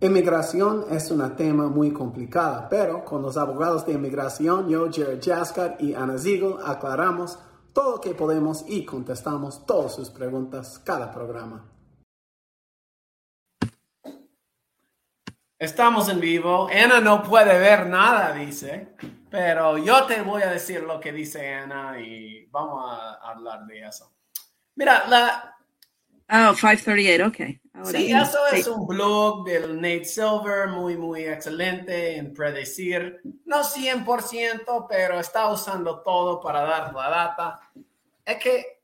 Inmigración es un tema muy complicado, pero con los abogados de inmigración, yo, Jared Jaskar y Ana Ziegel, aclaramos todo lo que podemos y contestamos todas sus preguntas cada programa. Estamos en vivo. Ana no puede ver nada, dice, pero yo te voy a decir lo que dice Ana y vamos a hablar de eso. Mira, la... Oh, 538, ok sí, eso es un blog del Nate Silver, muy, muy excelente en predecir, no 100%, pero está usando todo para dar la data. Es que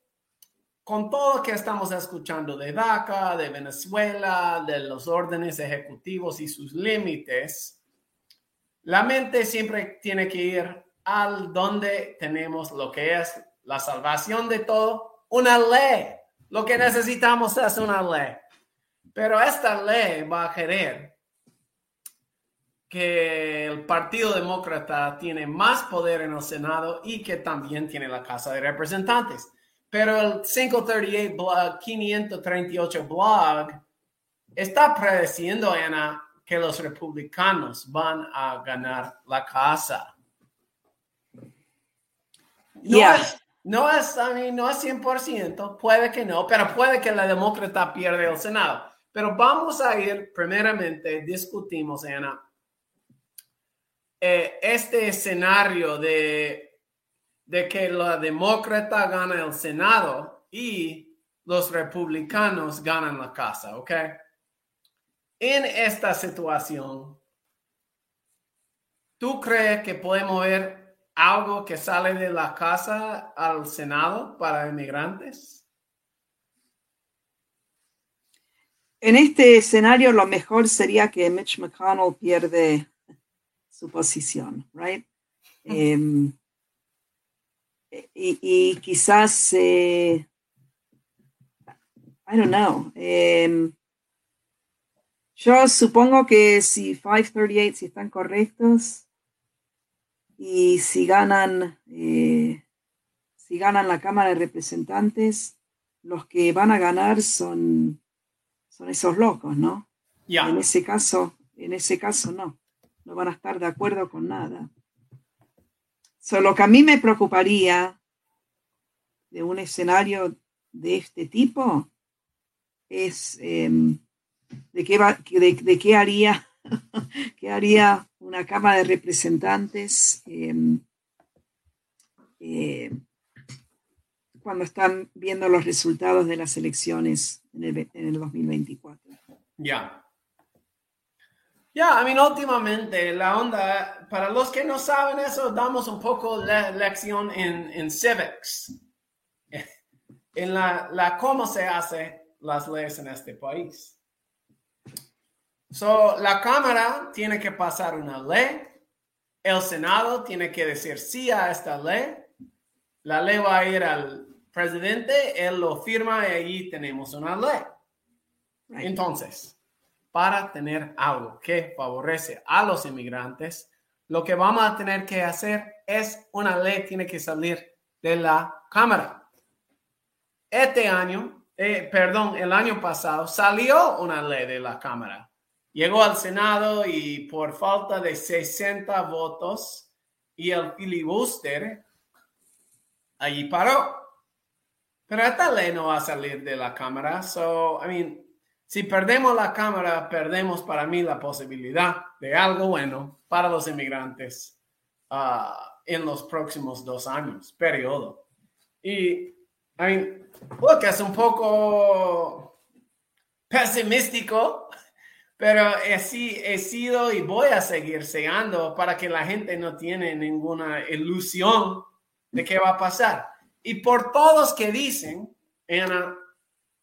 con todo lo que estamos escuchando de DACA, de Venezuela, de los órdenes ejecutivos y sus límites, la mente siempre tiene que ir al donde tenemos lo que es la salvación de todo, una ley. Lo que necesitamos es una ley. Pero esta ley va a querer que el Partido Demócrata tiene más poder en el Senado y que también tiene la Casa de Representantes. Pero el 538 blog, 538 blog está prediciendo, Ana, que los republicanos van a ganar la casa. No, es, no es, no es 100%, puede que no, pero puede que la demócrata pierda el Senado. Pero vamos a ir, primeramente, discutimos, Ana, eh, este escenario de, de que la demócrata gana el Senado y los republicanos ganan la casa, ¿ok? En esta situación, ¿tú crees que podemos ver algo que sale de la casa al Senado para inmigrantes? En este escenario, lo mejor sería que Mitch McConnell pierde su posición, right? Em, y, quizás, eh, I don't know. Em, yo supongo que si 538, si están correctos, y si ganan, eh, si ganan la Cámara de Representantes, los que van a ganar son son esos locos, ¿no? En ese caso, en ese caso no, no van a estar de acuerdo con nada. Solo lo que a mí me preocuparía de un escenario de este tipo es em, de, qué de, qué haría, qué haría una Cámara de Representantes em, eh, cuando están viendo los resultados de las elecciones en el, en el 2024. Ya. Ya, a mí últimamente la onda, para los que no saben eso, damos un poco la lección en, en civics, en la, la cómo se hace las leyes en este país. So, la Cámara tiene que pasar una ley, el Senado tiene que decir sí a esta ley, la ley va a ir al presidente, él lo firma y ahí tenemos una ley. Entonces, para tener algo que favorece a los inmigrantes, lo que vamos a tener que hacer es una ley tiene que salir de la Cámara. Este año, eh, perdón, el año pasado salió una ley de la Cámara. Llegó al Senado y por falta de 60 votos y el filibuster, allí paró. Ley no va a salir de la Cámara. So, I mean, si perdemos la Cámara, perdemos para mí la posibilidad de algo bueno para los inmigrantes ah, en los próximos dos años, periodo. Y, I mean, que es un poco pesimístico, pero he, he sido y voy a seguir seando para que la gente no tiene ninguna ilusión de qué va a pasar. Y por todos que dicen, Ana,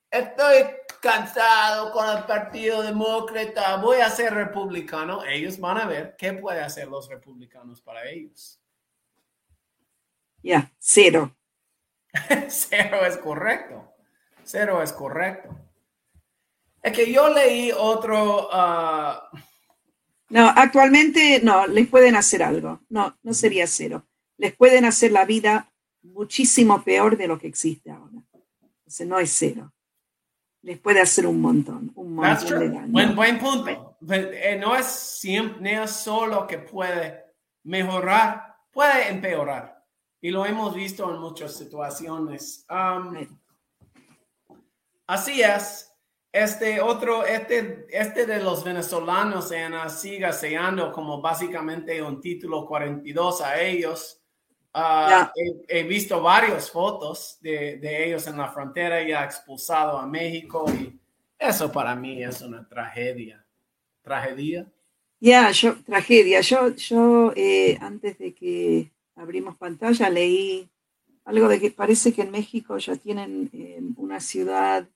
estoy cansado con el Partido Demócrata, voy a ser republicano, ellos van a ver qué puede hacer los republicanos para ellos. Ya, cero. cero es correcto. Cero es correcto. Es que yo leí otro... Ah, no, actualmente no, les pueden hacer algo. No, no sería cero. Les pueden hacer la vida muchísimo peor de lo que existe ahora. Entonces no es cero. les puede hacer un montón, un montón de daño. Buen, buen punto. Eh, no es siempre, no es solo que puede mejorar, puede empeorar. Y lo hemos visto en muchas situaciones. Um, así es. Este otro, este, este de los venezolanos, Ana, siga sellando como básicamente un título 42 a ellos. Ah, he, visto varias fotos de, de, ellos en la frontera ya expulsado a México y eso para mí es una tragedia. ¿Tragedia? Ya, yo, tragedia. Yo, yo eh, antes de que abrimos pantalla leí algo de que parece que en México ya tienen eh, una ciudad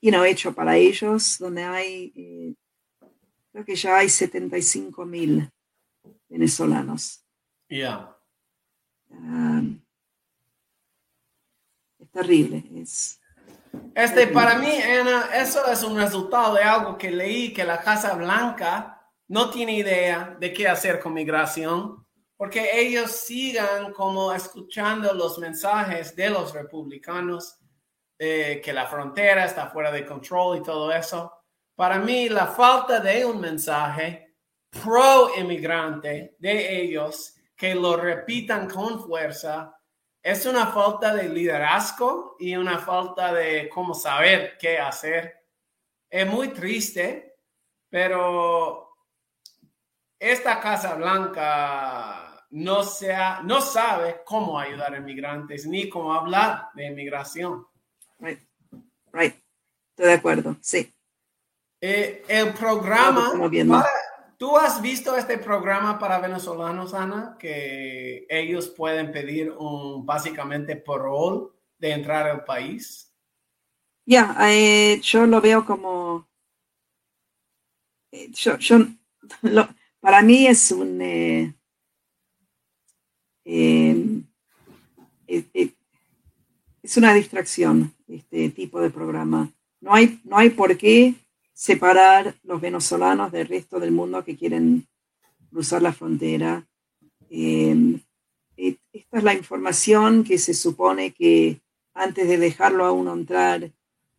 you know, hecho para ellos, donde hay, eh, creo que ya hay 75 mil venezolanos. Ya. Um, es terrible. Es, este, para mí, Ana, eso es un resultado de algo que leí, que la Casa Blanca no tiene idea de qué hacer con migración, porque ellos sigan como escuchando los mensajes de los republicanos eh, que la frontera está fuera de control y todo eso. Para mí, la falta de un mensaje pro inmigrante de ellos que lo repitan con fuerza es una falta de liderazgo y una falta de cómo saber qué hacer. Es muy triste, pero esta Casa Blanca no, sea, no sabe cómo ayudar a inmigrantes ni cómo hablar de inmigración. Right. Right. Estoy de acuerdo, sí. Eh, el programa, ¿tú has visto este programa para venezolanos, Ana? Que ellos pueden pedir un básicamente parol de entrar al país. Ya, eh, yo lo veo como... Eh, yo, yo para mí es un... Eh, es una distracción este tipo de programa. No hay, no hay por qué separar los venezolanos del resto del mundo que quieren cruzar la frontera. Em, esta es la información que se supone que antes de dejarlo a uno entrar,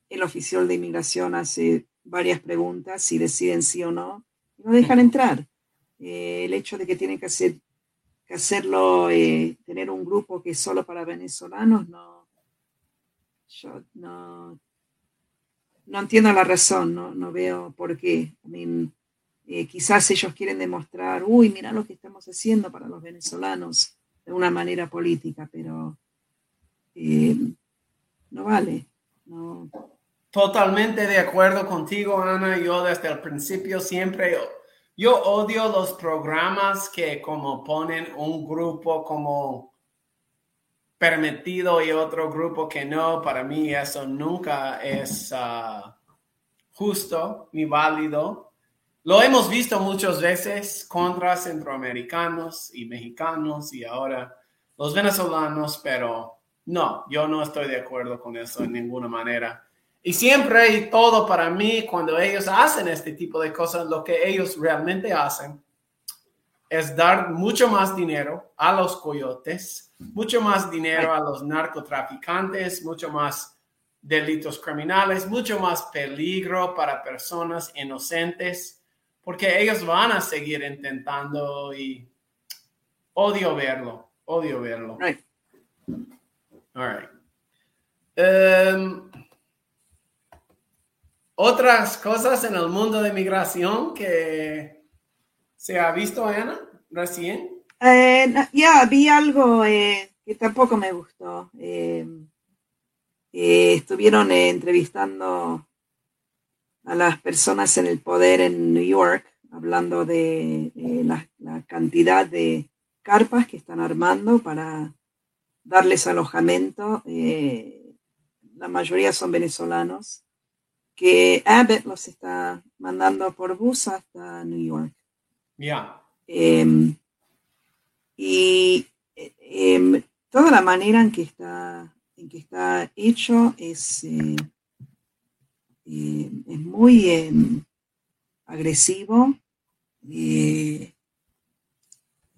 el oficial de inmigración hace varias preguntas si deciden sí o no, y no dejan entrar. Eh, el hecho de que tienen que, hacer, que hacerlo, eh, tener un grupo que es solo para venezolanos, no, yo no, no entiendo la razón, no, no veo por qué. Eh, quizás ellos quieren demostrar, uy, mira lo que estamos haciendo para los venezolanos de una manera política, pero eh, no vale. Totalmente de acuerdo contigo, Ana. Yo desde el principio siempre, yo odio los programas que como ponen un grupo como permitido y otro grupo que no, para mí eso nunca es ah, justo ni válido. Lo hemos visto muchas veces contra centroamericanos y mexicanos y ahora los venezolanos, pero no, yo no estoy de acuerdo con eso en ninguna manera. Y siempre y todo para mí, cuando ellos hacen este tipo de cosas, lo que ellos realmente hacen es dar mucho más dinero a los coyotes, mucho más dinero a los narcotraficantes, mucho más delitos criminales, mucho más peligro para personas inocentes, porque ellos van a seguir intentando y odio verlo, odio verlo. All right. Um, otras cosas en el mundo de migración que ¿Se ha visto, Ana, recién? Eh, ya, vi algo eh, que tampoco me gustó. Eh, estuvieron entrevistando a las personas en el poder en New York, hablando de la, la, cantidad de carpas que están armando para darles alojamiento. la mayoría son venezolanos, que Abbott los está mandando por bus hasta New York. Em, y em, toda la manera en que está, en que está hecho es, eh, em, es muy agresivo eh,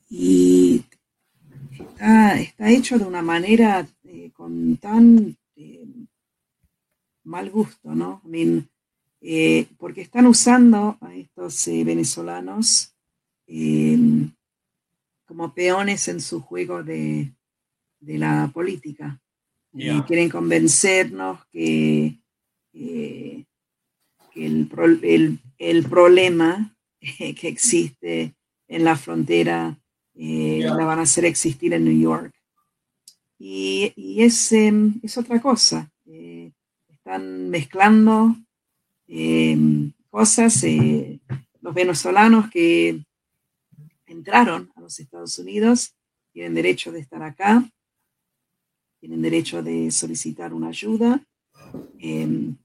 y está, está, hecho de una manera eh, con tan mal gusto, ¿no? Eh, porque están usando a estos eh, venezolanos em, como peones en su juego de, la política. Y quieren convencernos que, que el, el, problema que existe en la frontera eh, la van a hacer existir en New York. Y, y es, em, es, otra cosa. Eh, están mezclando em, cosas. Eh, los venezolanos que entraron a los Estados Unidos tienen derecho de estar acá, tienen derecho de solicitar una ayuda em,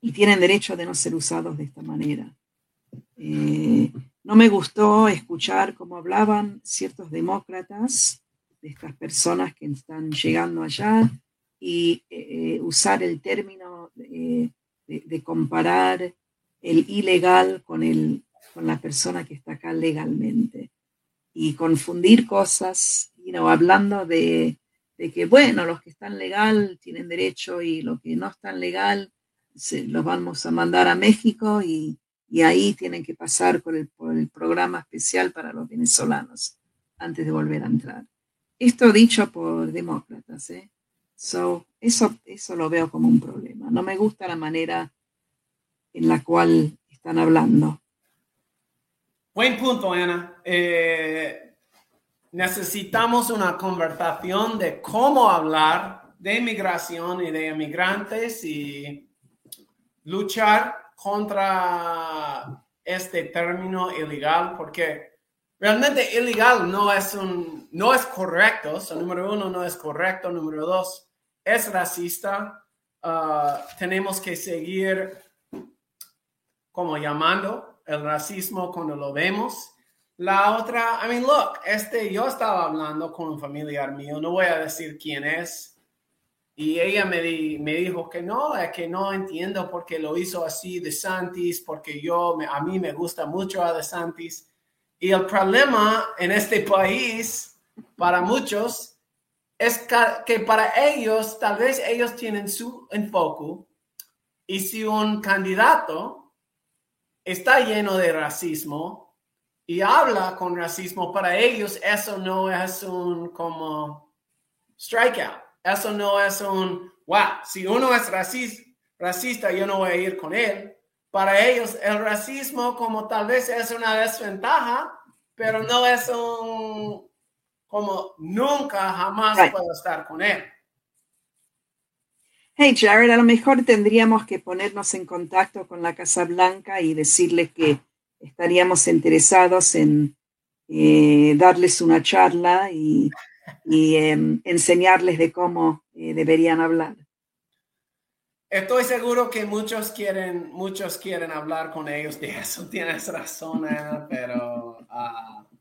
y tienen derecho de no ser usados de esta manera. No me gustó escuchar cómo hablaban ciertos demócratas de estas personas que están llegando allá y eh, usar el término de, comparar el ilegal con, el, con la persona que está acá legalmente y confundir cosas, hablando de, que, bueno, los que están legal tienen derecho y los que no están legal se, los vamos a mandar a México y, y ahí tienen que pasar por el, programa especial para los venezolanos antes de volver a entrar. Esto dicho por demócratas, ¿eh? So, eso, eso lo veo como un problema. No me gusta la manera en la cual están hablando. Buen punto, Ana. Eh, necesitamos una conversación de cómo hablar de inmigración y de inmigrantes y luchar contra este término ilegal porque realmente ilegal no es un no es correcto. número uno no es correcto. Número dos es racista. Ah, tenemos que seguir como llamando el racismo cuando lo vemos. La otra, I mean, look, este, yo estaba hablando con un familiar mío, no voy a decir quién es, y ella me, me dijo que no, es que no entiendo por qué lo hizo así de Santis, porque yo, a mí me gusta mucho a de Santis. Y el problema en este país, para muchos, es que para ellos, tal vez ellos tienen su enfoque. Y si un candidato está lleno de racismo y habla con racismo, para ellos eso no es un como strikeout eso no es un, wow, si uno es racista, racista, yo no voy a ir con él. Para ellos, el racismo como tal vez es una desventaja, pero no es un, como nunca, jamás puedo estar con él. Hey Jared, a lo mejor tendríamos que ponernos en contacto con la Casa Blanca y decirles que estaríamos interesados en eh, darles una charla y em, enseñarles de cómo eh, deberían hablar. Estoy seguro que muchos quieren, muchos quieren hablar con ellos de eso. Tienes razón, pero, uh,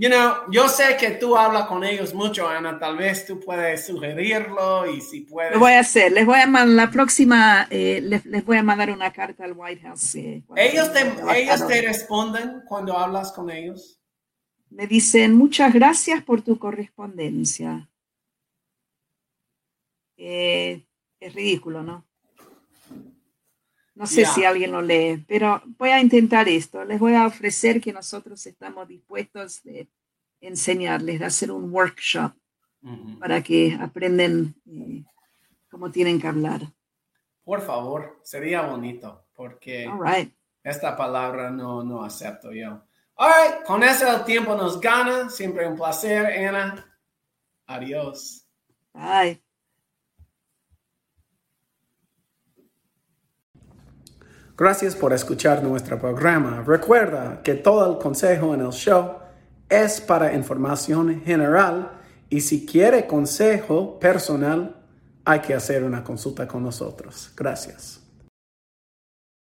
you know, yo sé que tú hablas con ellos mucho, Ana. Tal vez tú puedes sugerirlo y si puedes. Lo voy a hacer. Les voy a mandar la próxima. Eh, les, les, voy a mandar una carta al White House. Eh, ellos te, ellos te responden cuando hablas con ellos. Me dicen, muchas gracias por tu correspondencia. Eh, es ridículo, ¿no? No sé si alguien lo lee, pero voy a intentar esto. Les voy a ofrecer que nosotros estamos dispuestos de enseñarles, de hacer un workshop para que aprenden eh, cómo tienen que hablar. Por favor, sería bonito, porque esta palabra no, no acepto yo. All con eso el tiempo nos gana. Siempre un placer, Ana. Adiós. Bye. Gracias por escuchar nuestro programa. Recuerda que todo el consejo en el show es para información general y si quiere consejo personal, hay que hacer una consulta con nosotros. Gracias.